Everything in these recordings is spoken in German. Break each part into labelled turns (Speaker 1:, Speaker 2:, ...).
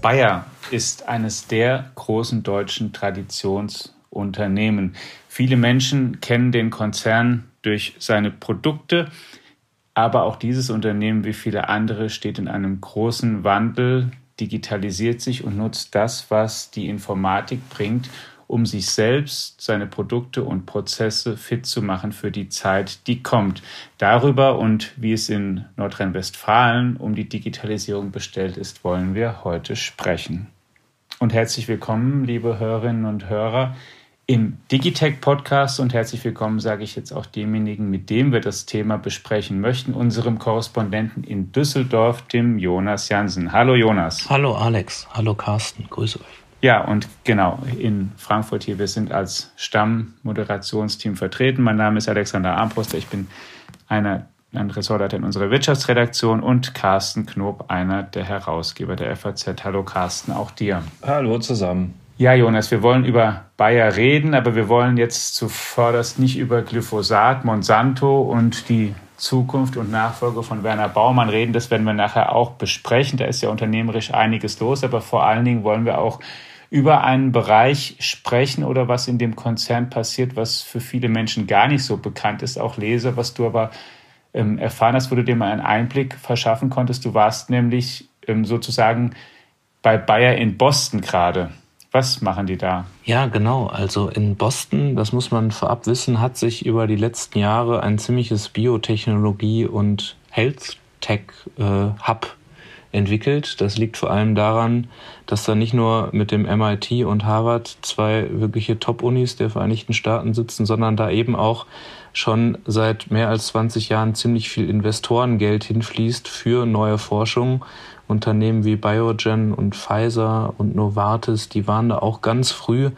Speaker 1: Bayer ist eines der großen deutschen Traditionsunternehmen. Viele Menschen kennen den Konzern durch seine Produkte, aber auch dieses Unternehmen wie viele andere steht in einem großen Wandel, digitalisiert sich und nutzt das, was die Informatik bringt, um sich selbst, seine Produkte und Prozesse fit zu machen für die Zeit, die kommt. Darüber und wie es in Nordrhein-Westfalen um die Digitalisierung bestellt ist, wollen wir heute sprechen. Und herzlich willkommen, liebe Hörerinnen und Hörer, im Digitech Podcast und herzlich willkommen sage ich jetzt auch demjenigen, mit dem wir das Thema besprechen möchten, unserem Korrespondenten in Düsseldorf, dem Jonas Jansen. Hallo Jonas.
Speaker 2: Hallo Alex, hallo Carsten, grüße euch.
Speaker 1: Ja, und genau, in Frankfurt hier, wir sind als Stammmoderationsteam vertreten. Mein Name ist Alexander Armbruster, ich bin einer, ein Ressortleiter in unserer Wirtschaftsredaktion und Carsten Knob, einer der Herausgeber der FAZ. Hallo Carsten, auch dir.
Speaker 3: Hallo zusammen.
Speaker 1: Ja, Jonas, wir wollen über Bayer reden, aber wir wollen jetzt zuvörderst nicht über Glyphosat, Monsanto und die Zukunft und Nachfolge von Werner Baumann reden. Das werden wir nachher auch besprechen. Da ist ja unternehmerisch einiges los, aber vor allen Dingen wollen wir auch über einen Bereich sprechen oder was in dem Konzern passiert, was für viele Menschen gar nicht so bekannt ist, auch Leser, was du aber ähm, erfahren hast, wo du dir mal einen Einblick verschaffen konntest. Du warst nämlich ähm, sozusagen bei Bayer in Boston gerade. Was machen die da?
Speaker 2: Ja, genau. Also in Boston, das muss man vorab wissen, hat sich über die letzten Jahre ein ziemliches Biotechnologie- und Health-Tech-Hub äh, entwickelt. Das liegt vor allem daran, dass da nicht nur mit dem MIT und Harvard zwei wirkliche Top-Unis der Vereinigten Staaten sitzen, sondern da eben auch schon seit mehr als 20 Jahren ziemlich viel Investorengeld hinfließt für neue Forschung. Unternehmen wie Biogen und Pfizer und Novartis, die waren da auch ganz früh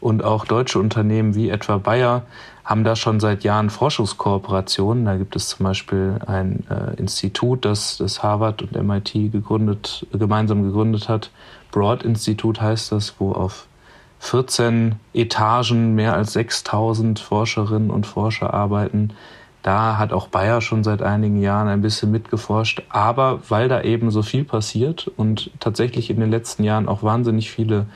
Speaker 2: und auch deutsche Unternehmen wie etwa Bayer haben da schon seit Jahren Forschungskooperationen. Da gibt es zum Beispiel ein äh, Institut, das, das Harvard und MIT gegründet, gemeinsam gegründet hat. Broad Institute heißt das, wo auf 14 Etagen mehr als 6000 Forscherinnen und Forscher arbeiten. Da hat auch Bayer schon seit einigen Jahren ein bisschen mitgeforscht. Aber weil da eben so viel passiert und tatsächlich in den letzten Jahren auch wahnsinnig viele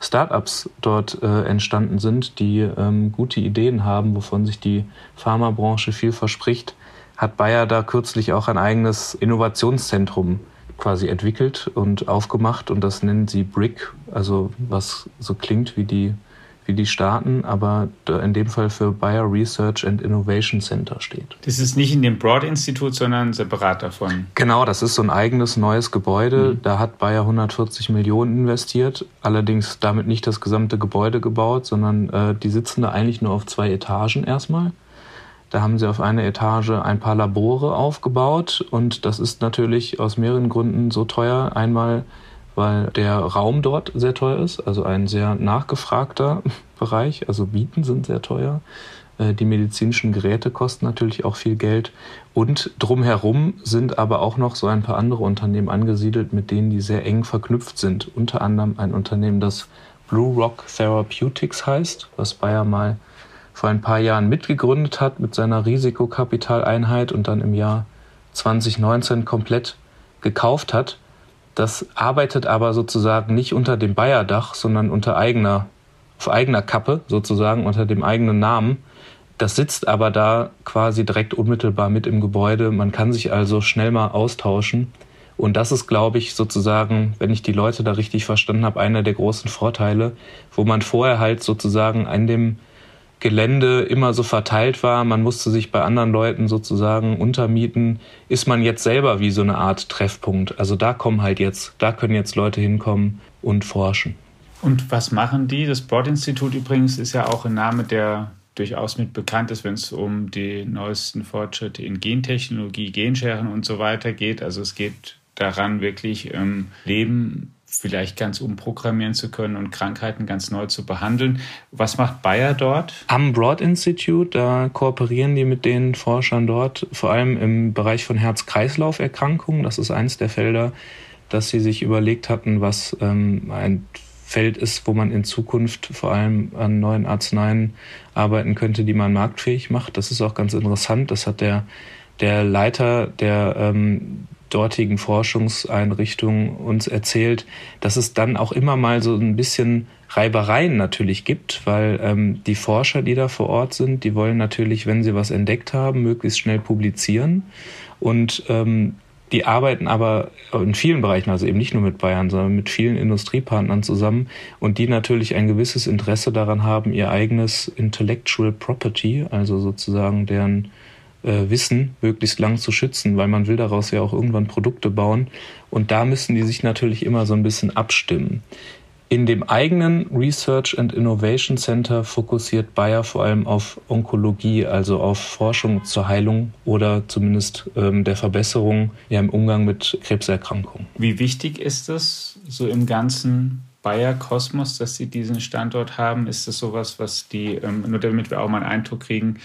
Speaker 2: Startups dort äh, entstanden sind, die ähm, gute Ideen haben, wovon sich die Pharmabranche viel verspricht, hat Bayer da kürzlich auch ein eigenes Innovationszentrum quasi entwickelt und aufgemacht und das nennen sie BRIC, also was so klingt wie die wie die Staaten, aber in dem Fall für Bayer Research and Innovation Center steht.
Speaker 1: Das ist nicht in dem Broad-Institut, sondern separat davon.
Speaker 2: Genau, das ist so ein eigenes neues Gebäude. Mhm. Da hat Bayer 140 Millionen investiert, allerdings damit nicht das gesamte Gebäude gebaut, sondern äh, die sitzen da eigentlich nur auf zwei Etagen erstmal. Da haben sie auf einer Etage ein paar Labore aufgebaut und das ist natürlich aus mehreren Gründen so teuer. Einmal weil der Raum dort sehr teuer ist, also ein sehr nachgefragter Bereich. Also Mieten sind sehr teuer. Äh, die medizinischen Geräte kosten natürlich auch viel Geld. Und drumherum sind aber auch noch so ein paar andere Unternehmen angesiedelt, mit denen die sehr eng verknüpft sind. Unter anderem ein Unternehmen, das Blue Rock Therapeutics heißt, was Bayer mal vor ein paar Jahren mitgegründet hat mit seiner Risikokapitaleinheit und dann im Jahr 2019 komplett gekauft hat. Das arbeitet aber sozusagen nicht unter dem Bayer-Dach, sondern unter eigener, auf eigener Kappe, sozusagen unter dem eigenen Namen. Das sitzt aber da quasi direkt unmittelbar mit im Gebäude. Man kann sich also schnell mal austauschen. Und das ist, glaube ich, sozusagen, wenn ich die Leute da richtig verstanden habe, einer der großen Vorteile, wo man vorher halt sozusagen an dem Gelände immer so verteilt war, man musste sich bei anderen Leuten sozusagen untermieten, ist man jetzt selber wie so eine Art Treffpunkt. Also da kommen halt jetzt, da können jetzt Leute hinkommen und forschen.
Speaker 1: Und was machen die? Das Broad-Institut übrigens ist ja auch ein Name, der durchaus mit bekannt ist, wenn es um die neuesten Fortschritte in Gentechnologie, Genscheren und so weiter geht. Also es geht daran, wirklich ähm, Leben vielleicht ganz umprogrammieren zu können und Krankheiten ganz neu zu behandeln. Was macht Bayer dort?
Speaker 2: Am Broad Institute, da kooperieren die mit den Forschern dort, vor allem im Bereich von Herz-Kreislauf-Erkrankungen. Das ist eines der Felder, dass sie sich überlegt hatten, was ähm, ein Feld ist, wo man in Zukunft vor allem an neuen Arzneien arbeiten könnte, die man marktfähig macht. Das ist auch ganz interessant. Das hat der, der Leiter der ähm, dortigen Forschungseinrichtungen uns erzählt, dass es dann auch immer mal so ein bisschen Reibereien natürlich gibt, weil ähm, die Forscher, die da vor Ort sind, die wollen natürlich, wenn sie was entdeckt haben, möglichst schnell publizieren. Und ähm, die arbeiten aber in vielen Bereichen, also eben nicht nur mit Bayern, sondern mit vielen Industriepartnern zusammen und die natürlich ein gewisses Interesse daran haben, ihr eigenes Intellectual Property, also sozusagen deren äh, Wissen möglichst lang zu schützen, weil man will daraus ja auch irgendwann Produkte bauen. Und da müssen die sich natürlich immer so ein bisschen abstimmen. In dem eigenen Research and Innovation Center fokussiert Bayer vor allem auf Onkologie, also auf Forschung zur Heilung oder zumindest ähm, der Verbesserung ja, im Umgang mit Krebserkrankungen.
Speaker 1: Wie wichtig ist es so im ganzen Bayer-Kosmos, dass Sie diesen Standort haben? Ist das sowas, was die, ähm, nur damit wir auch mal einen Eindruck kriegen,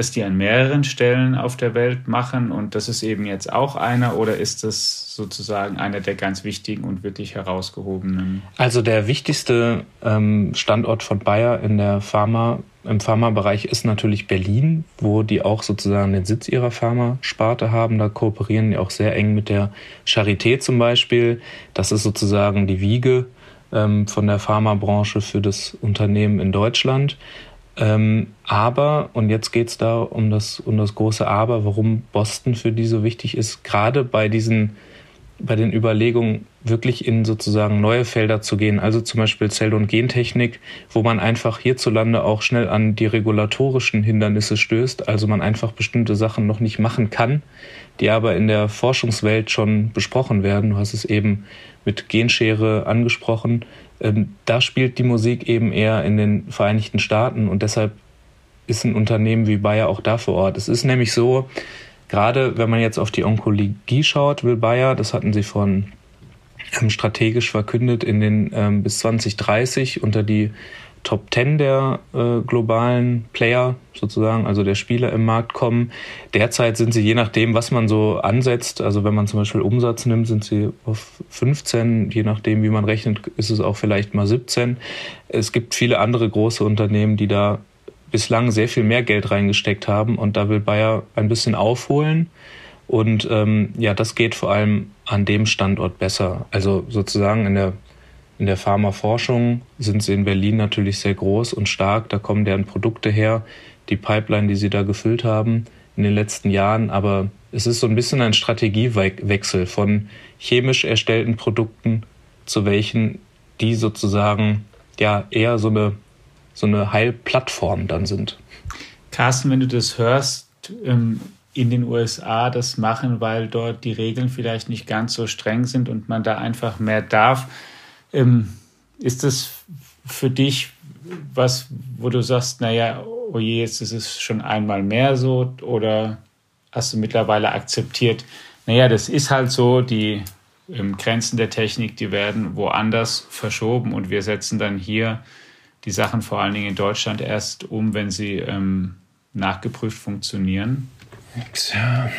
Speaker 1: dass die an mehreren Stellen auf der Welt machen und das ist eben jetzt auch einer oder ist das sozusagen einer der ganz wichtigen und wirklich herausgehobenen?
Speaker 2: Also der wichtigste ähm, Standort von Bayer in der Pharma, im Pharmabereich ist natürlich Berlin, wo die auch sozusagen den Sitz ihrer Pharmasparte haben. Da kooperieren die auch sehr eng mit der Charité zum Beispiel. Das ist sozusagen die Wiege ähm, von der Pharmabranche für das Unternehmen in Deutschland. Ähm, aber, und jetzt geht es da um das, um das große Aber, warum Boston für die so wichtig ist, gerade bei diesen, bei den Überlegungen, wirklich in sozusagen neue Felder zu gehen, also zum Beispiel Zell- und Gentechnik, wo man einfach hierzulande auch schnell an die regulatorischen Hindernisse stößt, also man einfach bestimmte Sachen noch nicht machen kann, die aber in der Forschungswelt schon besprochen werden. Du hast es eben mit Genschere angesprochen. Ähm, da spielt die Musik eben eher in den Vereinigten Staaten und deshalb ist ein Unternehmen wie Bayer auch da vor Ort. Es ist nämlich so, gerade wenn man jetzt auf die Onkologie schaut, will Bayer, das hatten sie von ähm, strategisch verkündet, in den ähm, bis 2030 unter die Top 10 der äh, globalen Player sozusagen, also der Spieler im Markt kommen. Derzeit sind sie je nachdem, was man so ansetzt, also wenn man zum Beispiel Umsatz nimmt, sind sie auf 15, je nachdem, wie man rechnet, ist es auch vielleicht mal 17. Es gibt viele andere große Unternehmen, die da bislang sehr viel mehr Geld reingesteckt haben und da will Bayer ein bisschen aufholen. Und ähm, ja, das geht vor allem an dem Standort besser. Also sozusagen in der in der Pharmaforschung sind sie in Berlin natürlich sehr groß und stark. Da kommen deren Produkte her, die Pipeline, die sie da gefüllt haben in den letzten Jahren. Aber es ist so ein bisschen ein Strategiewechsel von chemisch erstellten Produkten zu welchen, die sozusagen ja eher so eine, so eine Heilplattform dann sind.
Speaker 1: Carsten, wenn du das hörst, ähm, in den USA das machen, weil dort die Regeln vielleicht nicht ganz so streng sind und man da einfach mehr darf. Ähm, ist das für dich was, wo du sagst, naja, oh je, jetzt ist es schon einmal mehr so oder hast du mittlerweile akzeptiert, naja, das ist halt so, die ähm, Grenzen der Technik, die werden woanders verschoben und wir setzen dann hier die Sachen vor allen Dingen in Deutschland erst um, wenn sie ähm, nachgeprüft funktionieren?
Speaker 3: Tja,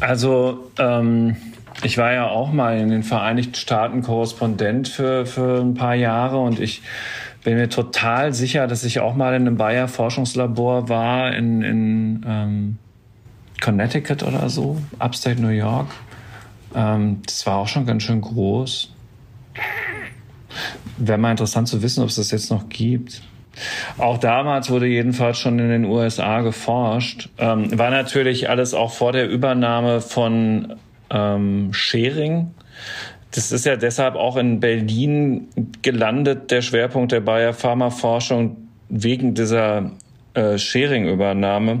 Speaker 3: also ähm, ich war ja auch mal in den Vereinigten Staaten Korrespondent für, für ein paar Jahre und ich bin mir total sicher, dass ich auch mal in einem Bayer Forschungslabor war in, in ähm, Connecticut oder so, Upstate New York. Ähm, das war auch schon ganz schön groß. Wäre mal interessant zu wissen, ob es das jetzt noch gibt. Auch damals wurde jedenfalls schon in den USA geforscht. Ähm, war natürlich alles auch vor der Übernahme von ähm, Schering. Das ist ja deshalb auch in Berlin gelandet, der Schwerpunkt der Bayer Pharmaforschung wegen dieser äh, Schering-Übernahme.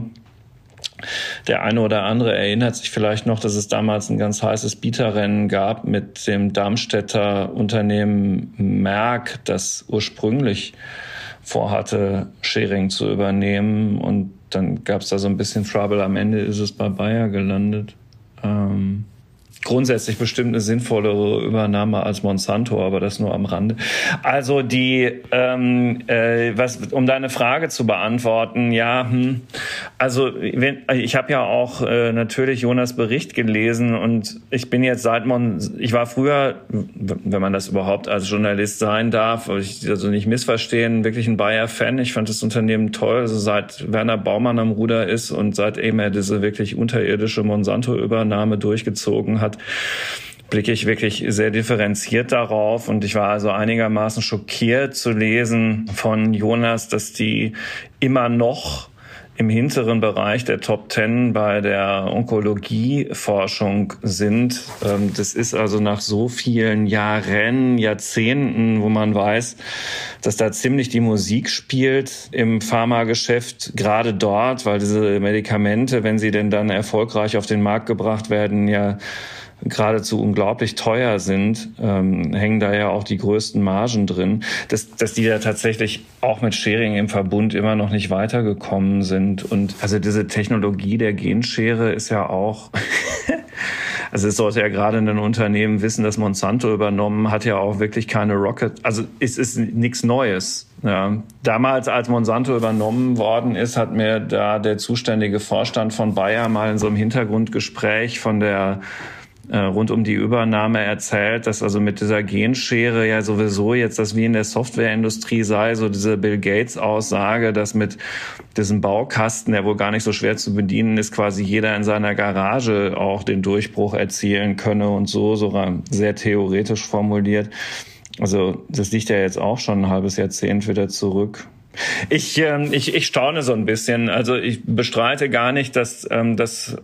Speaker 3: Der eine oder andere erinnert sich vielleicht noch, dass es damals ein ganz heißes Bieterrennen gab mit dem Darmstädter Unternehmen Merck, das ursprünglich vorhatte, Schering zu übernehmen. Und dann gab es da so ein bisschen Trouble. Am Ende ist es bei Bayer gelandet. Ähm grundsätzlich bestimmt eine sinnvollere Übernahme als Monsanto, aber das nur am Rande. Also die, ähm, äh, was, um deine Frage zu beantworten, ja, hm, also wenn, ich habe ja auch äh, natürlich Jonas Bericht gelesen und ich bin jetzt seit Mon, ich war früher, wenn man das überhaupt als Journalist sein darf, ich also nicht missverstehen, wirklich ein Bayer-Fan. Ich fand das Unternehmen toll, also seit Werner Baumann am Ruder ist und seit eben er diese wirklich unterirdische Monsanto-Übernahme durchgezogen hat, blicke ich wirklich sehr differenziert darauf. Und ich war also einigermaßen schockiert zu lesen von Jonas, dass die immer noch im hinteren Bereich der Top Ten bei der Onkologieforschung sind. Ähm, das ist also nach so vielen Jahren, Jahrzehnten, wo man weiß, dass da ziemlich die Musik spielt im Pharmageschäft, gerade dort, weil diese Medikamente, wenn sie denn dann erfolgreich auf den Markt gebracht werden, ja geradezu unglaublich teuer sind, ähm, hängen da ja auch die größten Margen drin, dass, dass die da tatsächlich auch mit Sharing im Verbund immer noch nicht weitergekommen sind. Und also diese Technologie der Genschere ist ja auch Also es sollte ja gerade ein Unternehmen wissen, dass Monsanto übernommen hat ja auch wirklich keine Rocket. Also es ist nichts Neues. Ja. Damals, als Monsanto übernommen worden ist, hat mir da der zuständige Vorstand von Bayer mal in so einem Hintergrundgespräch von der äh, rund um die Übernahme erzählt, dass also mit dieser Genschere ja sowieso jetzt das wie in der Softwareindustrie sei, so diese Bill Gates Aussage, dass mit diesem Baukasten, der wohl gar nicht so schwer zu bedienen ist, quasi jeder in seiner Garage auch den Durchbruch erzielen könne und so, so sehr theoretisch formuliert. Also das liegt ja jetzt auch schon ein halbes Jahrzehnt wieder zurück. Ich, ähm, ich, ich staune so ein bisschen. Also ich bestreite gar nicht, dass, ähm, dass äh,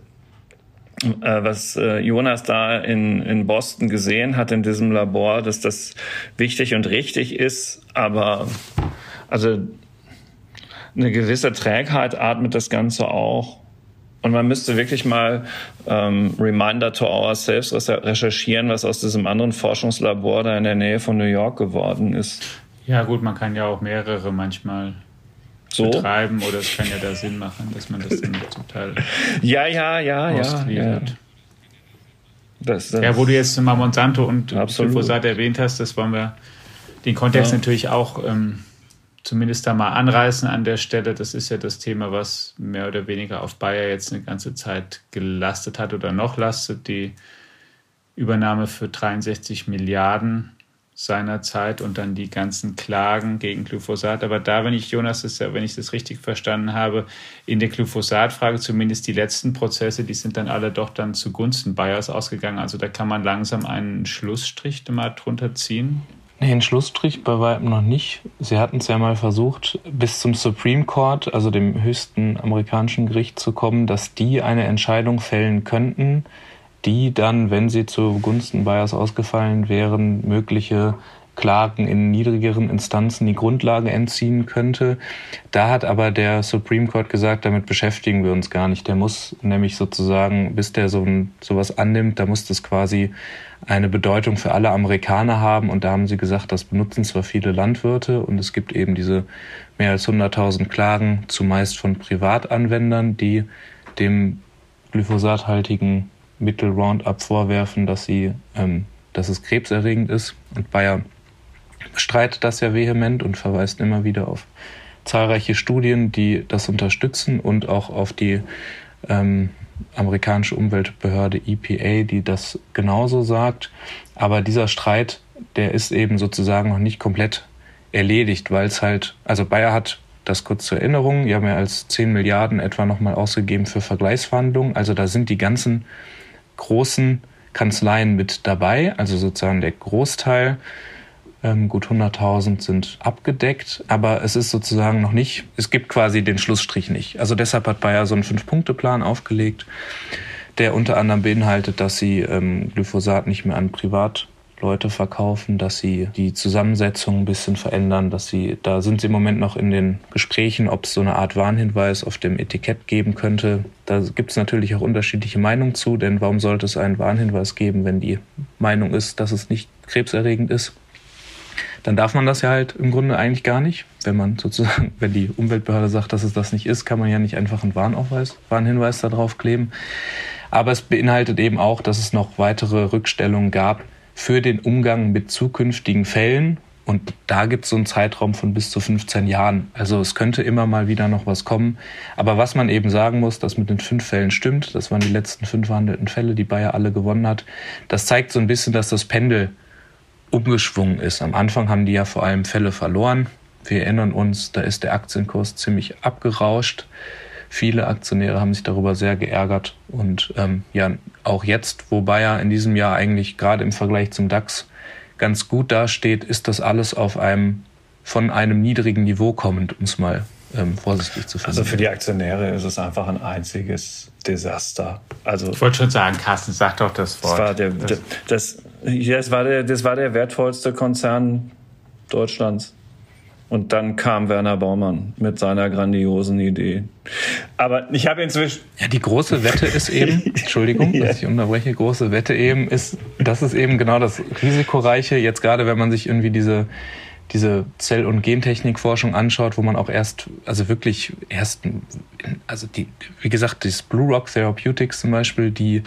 Speaker 3: was äh, Jonas da in, in Boston gesehen hat in diesem Labor, dass das wichtig und richtig ist, aber also eine gewisse Trägheit atmet das Ganze auch. Und man müsste wirklich mal ähm, Reminder to ourselves recherchieren, was aus diesem anderen Forschungslabor da in der Nähe von New York geworden ist.
Speaker 1: Ja gut, man kann ja auch mehrere manchmal so? betreiben oder es kann ja da Sinn machen, dass man das dann zum Teil
Speaker 3: ja, ja, ja, ja, ja.
Speaker 1: Das, das ja, wo du jetzt mal Monsanto und Glyphosat erwähnt hast, das wollen wir den Kontext ja. natürlich auch ähm, zumindest da mal anreißen an der Stelle. Das ist ja das Thema, was mehr oder weniger auf Bayer jetzt eine ganze Zeit gelastet hat oder noch lastet. Die Übernahme für 63 Milliarden seinerzeit und dann die ganzen Klagen gegen Glyphosat. Aber da, wenn ich, Jonas, das, wenn ich das richtig verstanden habe, in der Glyphosat-Frage zumindest die letzten Prozesse, die sind dann alle doch dann zugunsten Bayers ausgegangen. Also da kann man langsam einen Schlussstrich mal drunter ziehen.
Speaker 2: Nee, einen Schlussstrich bei weitem noch nicht. Sie hatten es ja mal versucht, bis zum Supreme Court, also dem höchsten amerikanischen Gericht, zu kommen, dass die eine Entscheidung fällen könnten, die dann, wenn sie zugunsten Bayers ausgefallen wären, mögliche Klagen in niedrigeren Instanzen die Grundlage entziehen könnte. Da hat aber der Supreme Court gesagt, damit beschäftigen wir uns gar nicht. Der muss nämlich sozusagen, bis der so sowas annimmt, da muss das quasi eine Bedeutung für alle Amerikaner haben. Und da haben sie gesagt, das benutzen zwar viele Landwirte und es gibt eben diese mehr als 100.000 Klagen, zumeist von Privatanwendern, die dem glyphosathaltigen Mittel Roundup vorwerfen, dass sie, ähm, dass es krebserregend ist. Und Bayer bestreitet das ja vehement und verweist immer wieder auf zahlreiche Studien, die das unterstützen und auch auf die ähm, amerikanische Umweltbehörde EPA, die das genauso sagt. Aber dieser Streit, der ist eben sozusagen noch nicht komplett erledigt, weil es halt, also Bayer hat das kurz zur Erinnerung, ja mehr als 10 Milliarden etwa nochmal ausgegeben für Vergleichsverhandlungen. Also da sind die ganzen großen Kanzleien mit dabei, also sozusagen der Großteil. Ähm, gut 100.000 sind abgedeckt, aber es ist sozusagen noch nicht, es gibt quasi den Schlussstrich nicht. Also deshalb hat Bayer so einen Fünf-Punkte-Plan aufgelegt, der unter anderem beinhaltet, dass sie ähm, Glyphosat nicht mehr an Privat Leute verkaufen, dass sie die Zusammensetzung ein bisschen verändern, dass sie, da sind sie im Moment noch in den Gesprächen, ob es so eine Art Warnhinweis auf dem Etikett geben könnte. Da gibt es natürlich auch unterschiedliche Meinungen zu, denn warum sollte es einen Warnhinweis geben, wenn die Meinung ist, dass es nicht krebserregend ist? Dann darf man das ja halt im Grunde eigentlich gar nicht. Wenn man sozusagen, wenn die Umweltbehörde sagt, dass es das nicht ist, kann man ja nicht einfach einen Warnaufweis, Warnhinweis da drauf kleben. Aber es beinhaltet eben auch, dass es noch weitere Rückstellungen gab, für den Umgang mit zukünftigen Fällen. Und da gibt es so einen Zeitraum von bis zu 15 Jahren. Also es könnte immer mal wieder noch was kommen. Aber was man eben sagen muss, dass mit den fünf Fällen stimmt, das waren die letzten fünf verhandelten Fälle, die Bayer alle gewonnen hat, das zeigt so ein bisschen, dass das Pendel umgeschwungen ist. Am Anfang haben die ja vor allem Fälle verloren. Wir erinnern uns, da ist der Aktienkurs ziemlich abgerauscht. Viele Aktionäre haben sich darüber sehr geärgert. Und ähm, ja, auch jetzt, wo Bayer in diesem Jahr eigentlich gerade im Vergleich zum DAX ganz gut dasteht, ist das alles auf einem von einem niedrigen Niveau kommend, um es mal ähm, vorsichtig zu
Speaker 3: finden. Also für die Aktionäre ist es einfach ein einziges Desaster. Also
Speaker 1: ich wollte schon sagen, Carsten, sag doch das Wort.
Speaker 3: Das war der, das, das, das, war der, das war der wertvollste Konzern Deutschlands. Und dann kam Werner Baumann mit seiner grandiosen Idee. Aber ich habe inzwischen.
Speaker 2: Ja, die große Wette ist eben, Entschuldigung, ja. dass ich unterbreche, große Wette eben ist, das ist eben genau das Risikoreiche, jetzt gerade wenn man sich irgendwie diese, diese Zell- und Gentechnikforschung anschaut, wo man auch erst, also wirklich erst, also die, wie gesagt, das Blue Rock Therapeutics zum Beispiel, die,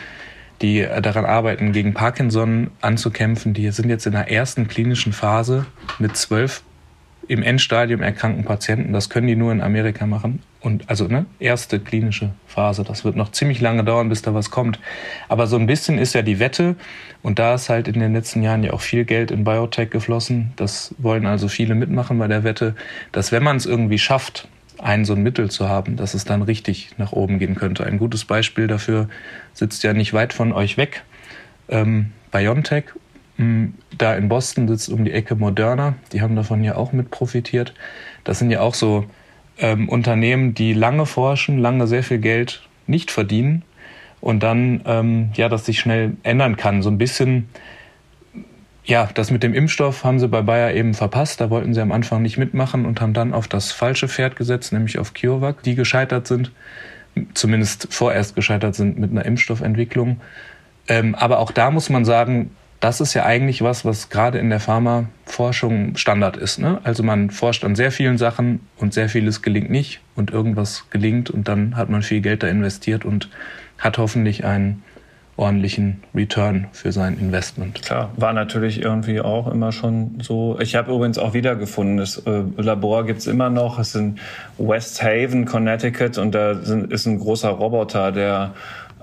Speaker 2: die daran arbeiten, gegen Parkinson anzukämpfen, die sind jetzt in der ersten klinischen Phase mit zwölf im Endstadium erkrankten Patienten. Das können die nur in Amerika machen. Und also ne, erste klinische Phase. Das wird noch ziemlich lange dauern, bis da was kommt. Aber so ein bisschen ist ja die Wette. Und da ist halt in den letzten Jahren ja auch viel Geld in Biotech geflossen. Das wollen also viele mitmachen bei der Wette, dass wenn man es irgendwie schafft, ein so ein Mittel zu haben, dass es dann richtig nach oben gehen könnte. Ein gutes Beispiel dafür sitzt ja nicht weit von euch weg. Ähm, BioNTech da in Boston sitzt um die Ecke Moderna, die haben davon ja auch mit profitiert. Das sind ja auch so ähm, Unternehmen, die lange forschen, lange sehr viel Geld nicht verdienen und dann ähm, ja, das sich schnell ändern kann. So ein bisschen, ja, das mit dem Impfstoff haben sie bei Bayer eben verpasst. Da wollten sie am Anfang nicht mitmachen und haben dann auf das falsche Pferd gesetzt, nämlich auf CureVac, die gescheitert sind, zumindest vorerst gescheitert sind mit einer Impfstoffentwicklung. Ähm, aber auch da muss man sagen, das ist ja eigentlich was, was gerade in der Pharmaforschung Standard ist. Ne? Also man forscht an sehr vielen Sachen und sehr vieles gelingt nicht und irgendwas gelingt und dann hat man viel Geld da investiert und hat hoffentlich einen ordentlichen Return für sein Investment.
Speaker 3: Klar, war natürlich irgendwie auch immer schon so. Ich habe übrigens auch wiedergefunden, das äh, Labor gibt's immer noch. Es ist in West Haven, Connecticut und da sind, ist ein großer Roboter, der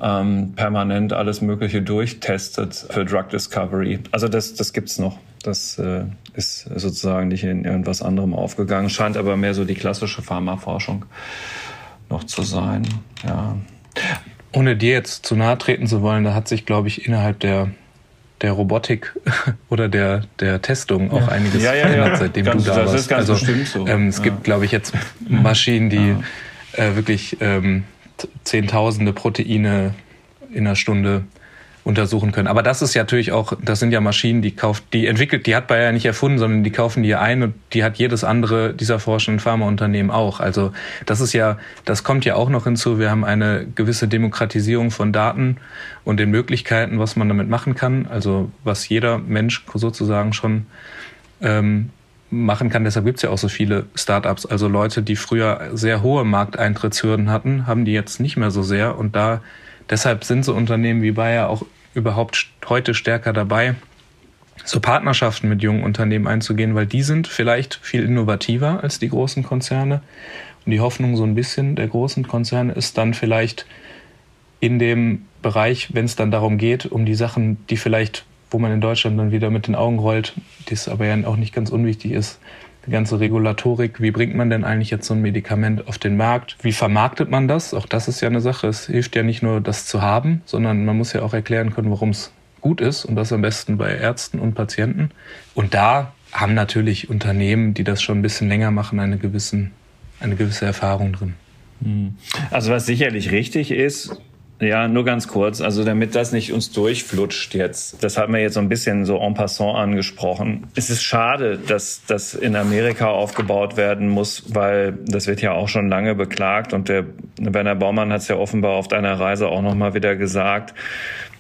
Speaker 3: ähm, permanent alles Mögliche durchtestet für Drug Discovery. Also das, das gibt's noch. Das äh, ist sozusagen nicht in irgendwas anderem aufgegangen, scheint aber mehr so die klassische Pharmaforschung noch zu sein. Ja.
Speaker 2: Ohne dir jetzt zu nahe treten zu wollen, da hat sich, glaube ich, innerhalb der der Robotik oder der, der Testung auch einiges
Speaker 3: ja, ja,
Speaker 2: verändert, seitdem ganz, du da
Speaker 3: das
Speaker 2: warst.
Speaker 3: Ist ganz also so.
Speaker 2: ähm, es gibt, glaube ich, jetzt Maschinen, die äh, wirklich ähm, Zehntausende Proteine in einer Stunde untersuchen können. Aber das ist ja natürlich auch, das sind ja Maschinen, die kauft, die entwickelt, die hat Bayer nicht erfunden, sondern die kaufen die ein und die hat jedes andere dieser forschenden Pharmaunternehmen auch. Also das ist ja, das kommt ja auch noch hinzu. Wir haben eine gewisse Demokratisierung von Daten und den Möglichkeiten, was man damit machen kann. Also was jeder Mensch sozusagen schon ähm, machen kann. Deshalb gibt es ja auch so viele Startups. Also Leute, die früher sehr hohe Markteintrittshürden hatten, haben die jetzt nicht mehr so sehr. Und da deshalb sind so Unternehmen wie Bayer auch überhaupt heute stärker dabei, so Partnerschaften mit jungen Unternehmen einzugehen, weil die sind vielleicht viel innovativer als die großen Konzerne. Und die Hoffnung so ein bisschen der großen Konzerne ist dann vielleicht in dem Bereich, wenn es dann darum geht, um die Sachen, die vielleicht wo man in Deutschland dann wieder mit den Augen rollt, das aber ja auch nicht ganz unwichtig ist. Die ganze Regulatorik, wie bringt man denn eigentlich jetzt so ein Medikament auf den Markt? Wie vermarktet man das? Auch das ist ja eine Sache. Es hilft ja nicht nur, das zu haben, sondern man muss ja auch erklären können, warum es gut ist und das am besten bei Ärzten und Patienten. Und da haben natürlich Unternehmen, die das schon ein bisschen länger machen, eine, gewissen, eine gewisse Erfahrung drin.
Speaker 3: Hm. Also was sicherlich richtig ist, ja, nur ganz kurz. Also damit das nicht uns durchflutscht jetzt. Das haben wir jetzt so ein bisschen so en passant angesprochen. Es ist schade, dass das in Amerika aufgebaut werden muss, weil das wird ja auch schon lange beklagt und der Werner Baumann hat es ja offenbar auf deiner Reise auch nochmal wieder gesagt.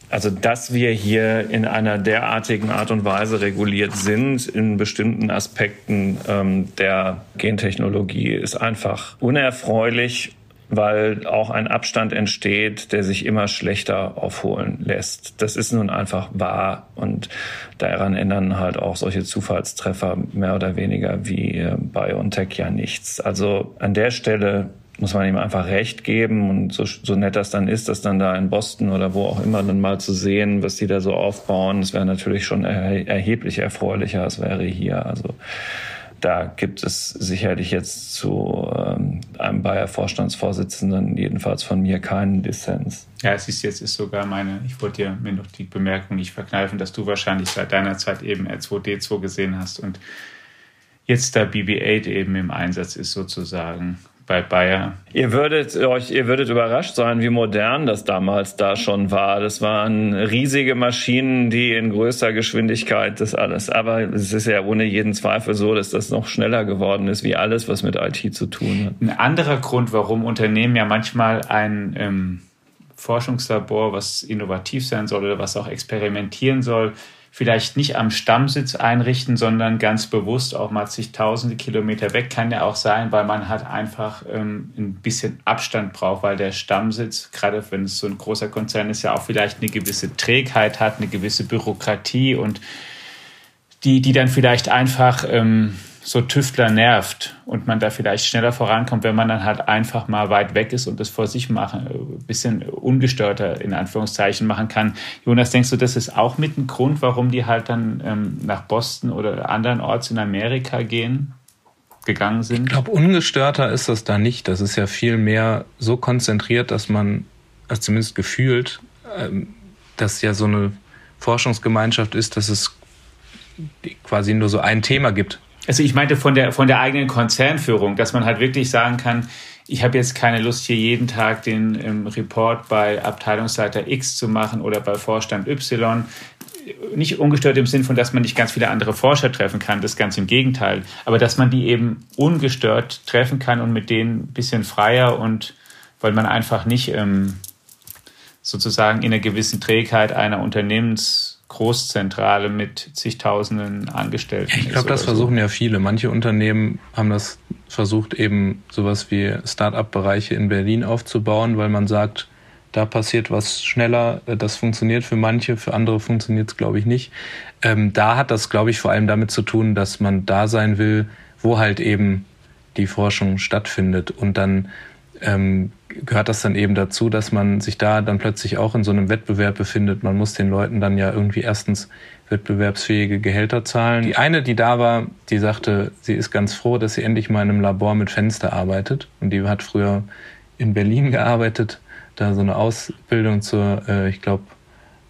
Speaker 3: Also, dass wir hier in einer derartigen Art und Weise reguliert sind in bestimmten Aspekten ähm, der Gentechnologie, ist einfach unerfreulich weil auch ein Abstand entsteht, der sich immer schlechter aufholen lässt. Das ist nun einfach wahr und daran ändern halt auch solche Zufallstreffer mehr oder weniger wie BioNTech ja nichts. Also an der Stelle muss man ihm einfach recht geben und so, so nett das dann ist, das dann da in Boston oder wo auch immer dann mal zu sehen, was die da so aufbauen, das wäre natürlich schon erheblich erfreulicher, als wäre hier. Also da gibt es sicherlich jetzt zu ähm, einem Bayer-Vorstandsvorsitzenden, jedenfalls von mir, keinen Dissens.
Speaker 1: Ja, es ist jetzt ist sogar meine, ich wollte dir mir noch die Bemerkung nicht verkneifen, dass du wahrscheinlich seit deiner Zeit eben R2D2 gesehen hast und jetzt da BB-8 eben im Einsatz ist sozusagen bei Bayer.
Speaker 3: Ihr würdet euch, ihr würdet überrascht sein, wie modern das damals da schon war. Das waren riesige Maschinen, die in größter Geschwindigkeit das alles. Aber es ist ja ohne jeden Zweifel so, dass das noch schneller geworden ist, wie alles, was mit IT zu tun hat.
Speaker 1: Ein anderer Grund, warum Unternehmen ja manchmal ein ähm, Forschungslabor, was innovativ sein soll oder was auch experimentieren soll, vielleicht nicht am Stammsitz einrichten, sondern ganz bewusst auch mal zigtausende Kilometer weg. Kann ja auch sein, weil man halt einfach ähm, ein bisschen Abstand braucht, weil der Stammsitz, gerade wenn es so ein großer Konzern ist, ja auch vielleicht eine gewisse Trägheit hat, eine gewisse Bürokratie und die, die dann vielleicht einfach ähm, so Tüftler nervt und man da vielleicht schneller vorankommt, wenn man dann halt einfach mal weit weg ist und das vor sich machen, ein bisschen ungestörter in Anführungszeichen machen kann. Jonas, denkst du, das ist auch mit ein Grund, warum die halt dann ähm, nach Boston oder anderen Orts in Amerika gehen? gegangen sind?
Speaker 2: Ich glaube, ungestörter ist das da nicht. Das ist ja viel mehr so konzentriert, dass man, also zumindest gefühlt, ähm, dass ja so eine Forschungsgemeinschaft ist, dass es quasi nur so ein Thema gibt.
Speaker 1: Also ich meinte von der, von der eigenen Konzernführung, dass man halt wirklich sagen kann, ich habe jetzt keine Lust, hier jeden Tag den ähm, Report bei Abteilungsleiter X zu machen oder bei Vorstand Y. Nicht ungestört im Sinn von, dass man nicht ganz viele andere Forscher treffen kann, das ganz im Gegenteil. Aber dass man die eben ungestört treffen kann und mit denen ein bisschen freier und weil man einfach nicht ähm, sozusagen in einer gewissen Trägheit einer Unternehmens- Großzentrale mit zigtausenden Angestellten.
Speaker 2: Ich glaube, das versuchen so. ja viele. Manche Unternehmen haben das versucht, eben sowas wie Start-up-Bereiche in Berlin aufzubauen, weil man sagt, da passiert was schneller, das funktioniert für manche, für andere funktioniert es, glaube ich, nicht. Ähm, da hat das, glaube ich, vor allem damit zu tun, dass man da sein will, wo halt eben die Forschung stattfindet und dann ähm, gehört das dann eben dazu, dass man sich da dann plötzlich auch in so einem Wettbewerb befindet. Man muss den Leuten dann ja irgendwie erstens wettbewerbsfähige Gehälter zahlen. Die eine, die da war, die sagte, sie ist ganz froh, dass sie endlich mal in einem Labor mit Fenster arbeitet. Und die hat früher in Berlin gearbeitet, da so eine Ausbildung zur, äh, ich glaube,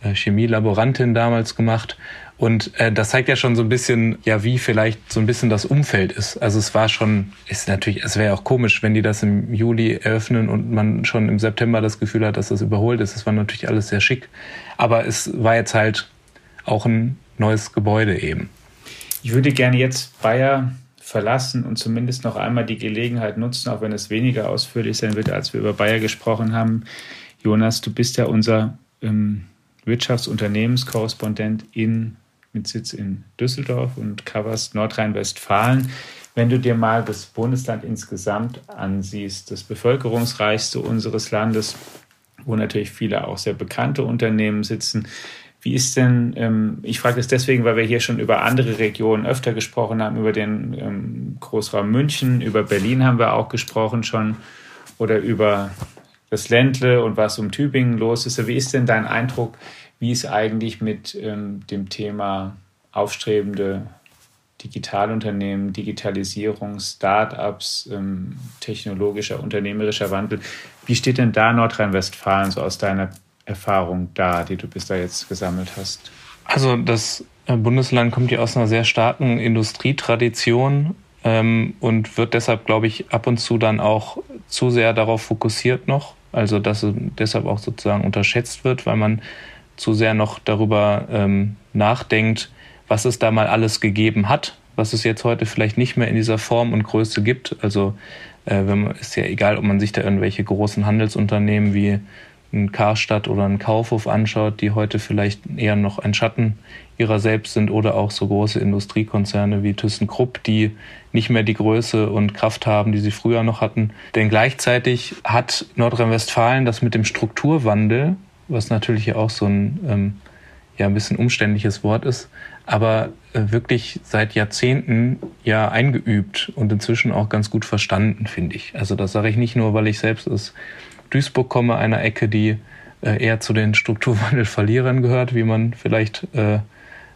Speaker 2: äh, Chemielaborantin damals gemacht und äh, das zeigt ja schon so ein bisschen, ja, wie vielleicht so ein bisschen das Umfeld ist. Also es war schon, ist natürlich, es wäre auch komisch, wenn die das im Juli eröffnen und man schon im September das Gefühl hat, dass das überholt ist. Es war natürlich alles sehr schick. Aber es war jetzt halt auch ein neues Gebäude eben.
Speaker 1: Ich würde gerne jetzt Bayer verlassen und zumindest noch einmal die Gelegenheit nutzen, auch wenn es weniger ausführlich sein wird, als wir über Bayer gesprochen haben. Jonas, du bist ja unser ähm, Wirtschaftsunternehmenskorrespondent in mit Sitz in Düsseldorf und coverst Nordrhein-Westfalen. Wenn du dir mal das Bundesland insgesamt ansiehst, das bevölkerungsreichste unseres Landes, wo natürlich viele auch sehr bekannte Unternehmen sitzen, wie ist denn, ähm, ich frage das deswegen, weil wir hier schon über andere Regionen öfter gesprochen haben, über den ähm, Großraum München, über Berlin haben wir auch gesprochen schon oder über das Ländle und was um Tübingen los ist. Wie ist denn dein Eindruck, wie es eigentlich mit ähm, dem Thema aufstrebende Digitalunternehmen, Digitalisierung, Startups, ähm, technologischer, unternehmerischer Wandel. Wie steht denn da Nordrhein-Westfalen so aus deiner Erfahrung da, die du bis da jetzt gesammelt hast?
Speaker 2: Also das äh, Bundesland kommt ja aus einer sehr starken Industrietradition ähm, und wird deshalb, glaube ich, ab und zu dann auch zu sehr darauf fokussiert noch. Also dass es deshalb auch sozusagen unterschätzt wird, weil man zu sehr noch darüber ähm, nachdenkt, was es da mal alles gegeben hat, was es jetzt heute vielleicht nicht mehr in dieser Form und Größe gibt. Also äh, man, ist ja egal, ob man sich da irgendwelche großen Handelsunternehmen wie ein Karstadt oder ein Kaufhof anschaut, die heute vielleicht eher noch ein Schatten ihrer selbst sind oder auch so große Industriekonzerne wie ThyssenKrupp, die nicht mehr die Größe und Kraft haben, die sie früher noch hatten. Denn gleichzeitig hat Nordrhein-Westfalen das mit dem Strukturwandel was natürlich auch so ein, ähm, ja, ein bisschen umständliches Wort ist, aber äh, wirklich seit Jahrzehnten ja eingeübt und inzwischen auch ganz gut verstanden, finde ich. Also das sage ich nicht nur, weil ich selbst aus Duisburg komme, einer Ecke, die äh, eher zu den Strukturwandelverlierern gehört, wie man vielleicht äh,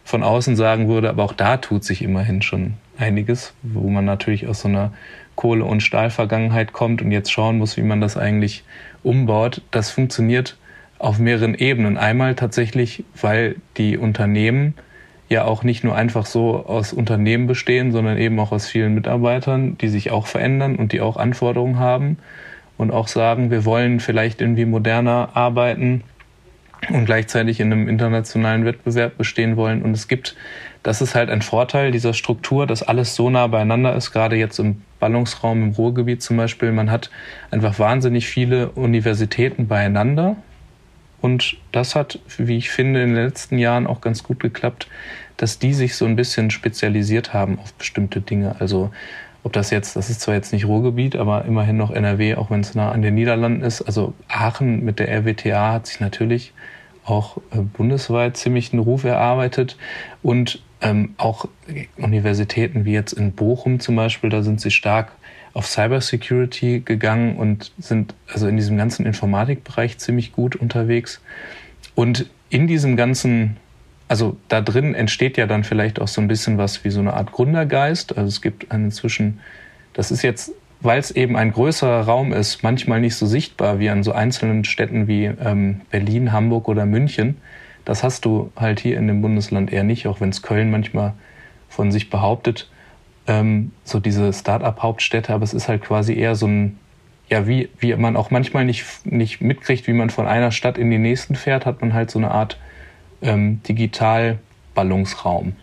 Speaker 2: von außen sagen würde, aber auch da tut sich immerhin schon einiges, wo man natürlich aus so einer Kohle- und Stahlvergangenheit kommt und jetzt schauen muss, wie man das eigentlich umbaut. Das funktioniert auf mehreren Ebenen. Einmal tatsächlich, weil die Unternehmen ja auch nicht nur einfach so aus Unternehmen bestehen, sondern eben auch aus vielen Mitarbeitern, die sich auch verändern und die auch Anforderungen haben und auch sagen, wir wollen vielleicht irgendwie moderner arbeiten und gleichzeitig in einem internationalen Wettbewerb bestehen wollen. Und es gibt, das ist halt ein Vorteil dieser Struktur, dass alles so nah beieinander ist, gerade jetzt im Ballungsraum im Ruhrgebiet zum Beispiel. Man hat einfach wahnsinnig viele Universitäten beieinander. Und das hat, wie ich finde, in den letzten Jahren auch ganz gut geklappt, dass die sich so ein bisschen spezialisiert haben auf bestimmte Dinge. Also ob das jetzt, das ist zwar jetzt nicht Ruhrgebiet, aber immerhin noch NRW, auch wenn es nah an den Niederlanden ist. Also Aachen mit der RWTA hat sich natürlich auch äh, bundesweit ziemlich einen Ruf erarbeitet und ähm, auch Universitäten wie jetzt in Bochum zum Beispiel, da sind sie stark auf Cybersecurity gegangen und sind also in diesem ganzen Informatikbereich ziemlich gut unterwegs. Und in diesem ganzen also da drin entsteht ja dann vielleicht auch so ein bisschen was wie so eine Art Gründergeist. Also es gibt inzwischen, das ist jetzt, weil es eben ein größerer Raum ist, manchmal nicht so sichtbar wie an so einzelnen Städten wie ähm, Berlin, Hamburg oder München. Das hast du halt hier in dem Bundesland eher nicht, auch wenn es Köln manchmal von sich behauptet. Ähm, so diese Start-up-Hauptstädte, aber es ist halt quasi eher so ein, ja, wie, wie man auch manchmal nicht, nicht mitkriegt, wie man von einer Stadt in die nächsten fährt, hat man halt so eine Art ähm, Digital-Ballungsraum.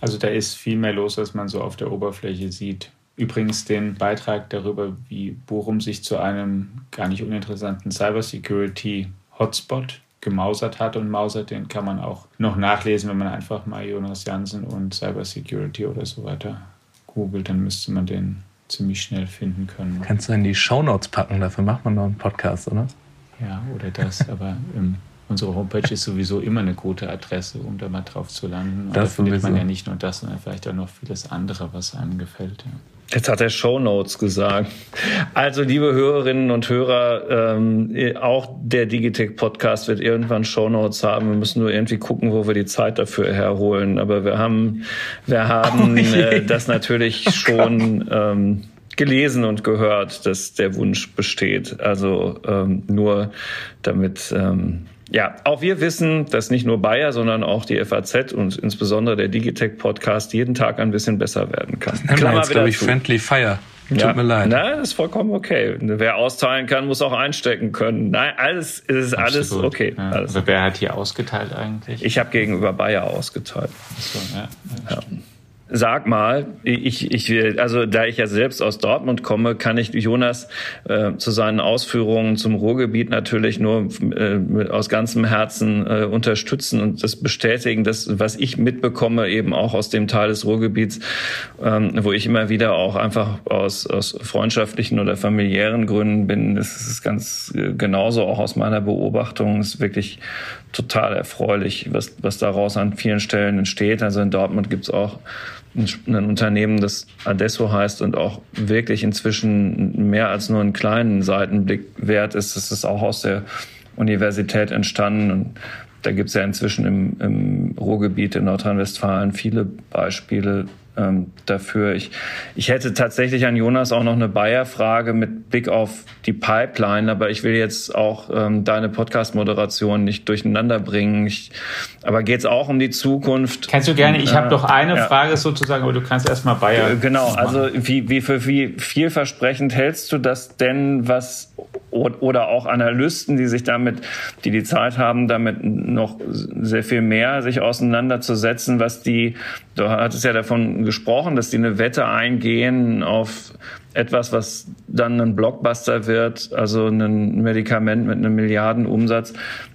Speaker 1: Also da ist viel mehr los, als man so auf der Oberfläche sieht. Übrigens den Beitrag darüber, wie Bochum sich zu einem gar nicht uninteressanten Cybersecurity-Hotspot gemausert hat und mausert, den kann man auch noch nachlesen, wenn man einfach mal Jonas Jansen und Cybersecurity oder so weiter googelt, dann müsste man den ziemlich schnell finden können.
Speaker 2: Kannst du in die Shownotes packen, dafür macht man noch einen Podcast, oder?
Speaker 1: Ja, oder das, aber im Unsere Homepage ist sowieso immer eine gute Adresse, um da mal drauf zu landen. Und das da findet sowieso. man ja nicht nur das, sondern vielleicht auch noch vieles andere, was einem gefällt. Ja.
Speaker 3: Jetzt hat er Show Notes gesagt. Also, liebe Hörerinnen und Hörer, ähm, auch der Digitech Podcast wird irgendwann Show Notes haben. Wir müssen nur irgendwie gucken, wo wir die Zeit dafür herholen. Aber wir haben, wir haben oh äh, das natürlich oh schon ähm, gelesen und gehört, dass der Wunsch besteht. Also ähm, nur damit ähm, ja, auch wir wissen, dass nicht nur Bayer, sondern auch die FAZ und insbesondere der Digitech Podcast jeden Tag ein bisschen besser werden kann.
Speaker 2: Das Klammer jetzt, glaube ich, Friendly Fire.
Speaker 3: Tut ja. mir leid. Nein, ist vollkommen okay. Wer austeilen kann, muss auch einstecken können. Nein, alles ist Absolut. alles okay.
Speaker 1: Ja.
Speaker 3: Alles.
Speaker 1: Also wer hat hier ausgeteilt eigentlich?
Speaker 3: Ich habe gegenüber Bayer ausgeteilt. Ach so, ja. ja Sag mal, ich, ich, also da ich ja selbst aus Dortmund komme, kann ich Jonas äh, zu seinen Ausführungen zum Ruhrgebiet natürlich nur äh, aus ganzem Herzen äh, unterstützen und das bestätigen, dass was ich mitbekomme, eben auch aus dem Teil des Ruhrgebiets, ähm, wo ich immer wieder auch einfach aus, aus freundschaftlichen oder familiären Gründen bin, das ist ganz äh, genauso auch aus meiner Beobachtung, ist wirklich total erfreulich, was, was daraus an vielen Stellen entsteht. Also in Dortmund gibt's auch ein Unternehmen, das Adesso heißt und auch wirklich inzwischen mehr als nur einen kleinen Seitenblick wert ist. Das ist auch aus der Universität entstanden. Und da gibt es ja inzwischen im, im Ruhrgebiet in Nordrhein-Westfalen viele Beispiele ähm, dafür. Ich, ich hätte tatsächlich an Jonas auch noch eine Bayer-Frage mit Blick auf die Pipeline, aber ich will jetzt auch ähm, deine Podcast-Moderation nicht durcheinander bringen. Ich, aber geht es auch um die Zukunft?
Speaker 1: Kannst du gerne, ich äh, habe doch eine ja. Frage sozusagen, aber du kannst erstmal Bayer.
Speaker 3: Genau, also wie, wie für wie vielversprechend hältst du das denn, was oder auch Analysten, die sich damit, die die Zeit haben, damit noch sehr viel mehr sich auseinanderzusetzen, was die, du hattest ja davon gesprochen, dass die eine Wette eingehen auf etwas, was dann ein Blockbuster wird, also ein Medikament mit einem Milliardenumsatz.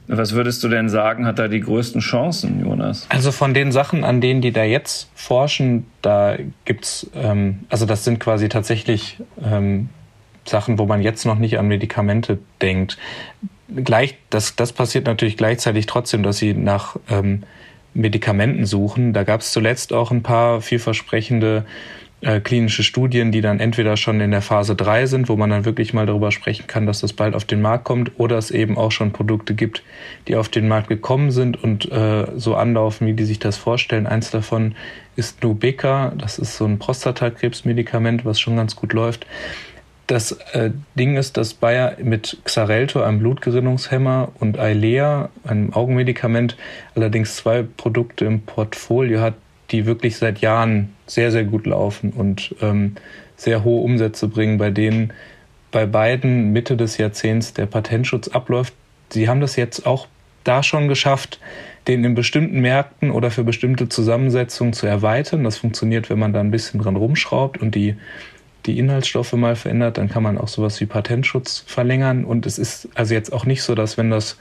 Speaker 3: Was würdest du denn sagen, hat da die größten Chancen, Jonas?
Speaker 2: Also von den Sachen, an denen die da jetzt forschen, da gibt's, ähm, also das sind quasi tatsächlich ähm, Sachen, wo man jetzt noch nicht an Medikamente denkt. Gleich, das, das passiert natürlich gleichzeitig trotzdem, dass sie nach ähm, Medikamenten suchen. Da gab es zuletzt auch ein paar vielversprechende äh, klinische Studien, die dann entweder schon in der Phase 3 sind, wo man dann wirklich mal darüber sprechen kann, dass das bald auf den Markt kommt, oder es eben auch schon Produkte gibt, die auf den Markt gekommen sind und äh, so anlaufen, wie die sich das vorstellen. Eins davon ist Nubeca, das ist so ein Prostatakrebsmedikament, was schon ganz gut läuft. Das äh, Ding ist, dass Bayer mit Xarelto, einem Blutgerinnungshemmer, und Eilea, einem Augenmedikament, allerdings zwei Produkte im Portfolio hat, die wirklich seit Jahren sehr, sehr gut laufen und ähm, sehr hohe Umsätze bringen, bei denen bei beiden Mitte des Jahrzehnts der Patentschutz abläuft. Sie haben das jetzt auch da schon geschafft, den in bestimmten Märkten oder für bestimmte Zusammensetzungen zu erweitern. Das funktioniert, wenn man da ein bisschen dran rumschraubt und die, die Inhaltsstoffe mal verändert, dann kann man auch sowas wie Patentschutz verlängern. Und es ist also jetzt auch nicht so, dass wenn das,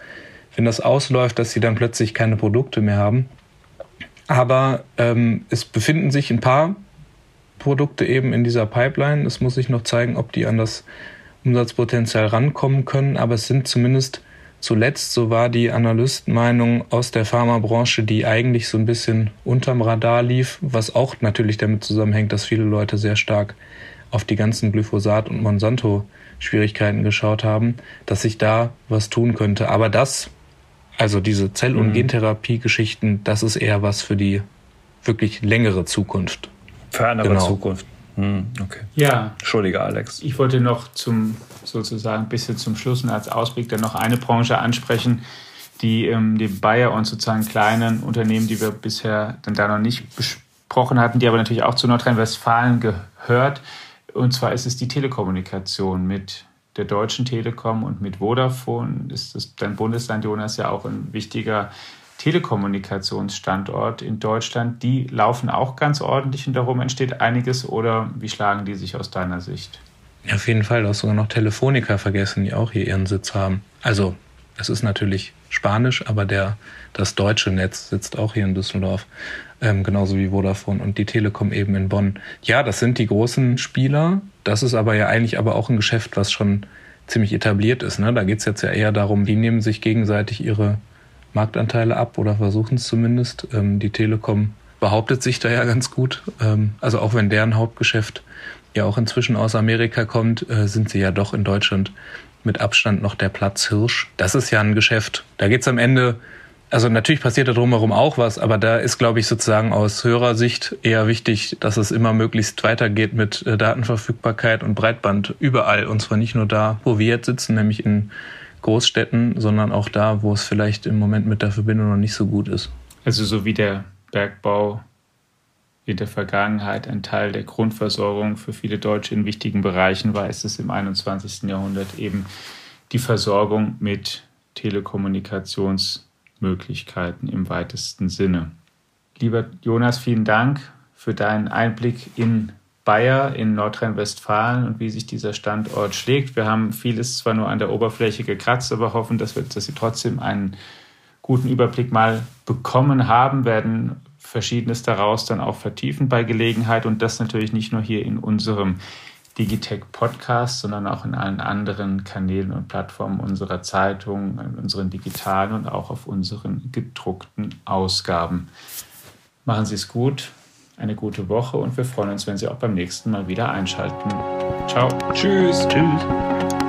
Speaker 2: wenn das ausläuft, dass sie dann plötzlich keine Produkte mehr haben. Aber ähm, es befinden sich ein paar Produkte eben in dieser Pipeline. Es muss sich noch zeigen, ob die an das Umsatzpotenzial rankommen können. Aber es sind zumindest zuletzt, so war die Analystenmeinung aus der Pharmabranche, die eigentlich so ein bisschen unterm Radar lief, was auch natürlich damit zusammenhängt, dass viele Leute sehr stark auf die ganzen Glyphosat- und Monsanto-Schwierigkeiten geschaut haben, dass sich da was tun könnte. Aber das also diese Zell- und mhm. Gentherapie-Geschichten, das ist eher was für die wirklich längere Zukunft.
Speaker 3: Eine genau. Zukunft. Hm, okay.
Speaker 1: Ja.
Speaker 3: Entschuldige, Alex.
Speaker 1: Ich wollte noch zum sozusagen ein bisschen zum Schluss und als Ausblick dann noch eine Branche ansprechen, die ähm, die Bayer und sozusagen kleinen Unternehmen, die wir bisher dann da noch nicht besprochen hatten, die aber natürlich auch zu Nordrhein-Westfalen gehört. Und zwar ist es die Telekommunikation mit der Deutschen Telekom und mit Vodafone ist das, dein Bundesland, Jonas, ja auch ein wichtiger Telekommunikationsstandort in Deutschland. Die laufen auch ganz ordentlich und darum entsteht einiges oder wie schlagen die sich aus deiner Sicht?
Speaker 2: Auf jeden Fall, du hast sogar noch Telefonica vergessen, die auch hier ihren Sitz haben. Also, es ist natürlich Spanisch, aber der, das deutsche Netz sitzt auch hier in Düsseldorf ähm, genauso wie Vodafone und die Telekom eben in Bonn. Ja, das sind die großen Spieler. Das ist aber ja eigentlich aber auch ein Geschäft, was schon ziemlich etabliert ist. Ne? Da geht's jetzt ja eher darum, die nehmen sich gegenseitig ihre Marktanteile ab oder versuchen es zumindest. Ähm, die Telekom behauptet sich da ja ganz gut. Ähm, also auch wenn deren Hauptgeschäft ja auch inzwischen aus Amerika kommt, äh, sind sie ja doch in Deutschland mit Abstand noch der Platzhirsch. Das ist ja ein Geschäft. Da geht's am Ende also natürlich passiert da drumherum auch was, aber da ist, glaube ich, sozusagen aus Hörersicht eher wichtig, dass es immer möglichst weitergeht mit äh, Datenverfügbarkeit und Breitband überall. Und zwar nicht nur da, wo wir jetzt sitzen, nämlich in Großstädten, sondern auch da, wo es vielleicht im Moment mit der Verbindung noch nicht so gut ist.
Speaker 1: Also so wie der Bergbau in der Vergangenheit ein Teil der Grundversorgung für viele Deutsche in wichtigen Bereichen war, ist es im 21. Jahrhundert eben die Versorgung mit Telekommunikations- Möglichkeiten im weitesten Sinne. Lieber Jonas, vielen Dank für deinen Einblick in Bayer in Nordrhein-Westfalen und wie sich dieser Standort schlägt. Wir haben vieles zwar nur an der Oberfläche gekratzt, aber hoffen, dass, wir, dass Sie trotzdem einen guten Überblick mal bekommen haben, werden Verschiedenes daraus dann auch vertiefen bei Gelegenheit und das natürlich nicht nur hier in unserem Digitech Podcast, sondern auch in allen anderen Kanälen und Plattformen unserer Zeitung, in unseren digitalen und auch auf unseren gedruckten Ausgaben. Machen Sie es gut, eine gute Woche und wir freuen uns, wenn Sie auch beim nächsten Mal wieder einschalten. Ciao.
Speaker 3: Tschüss. Tschüss.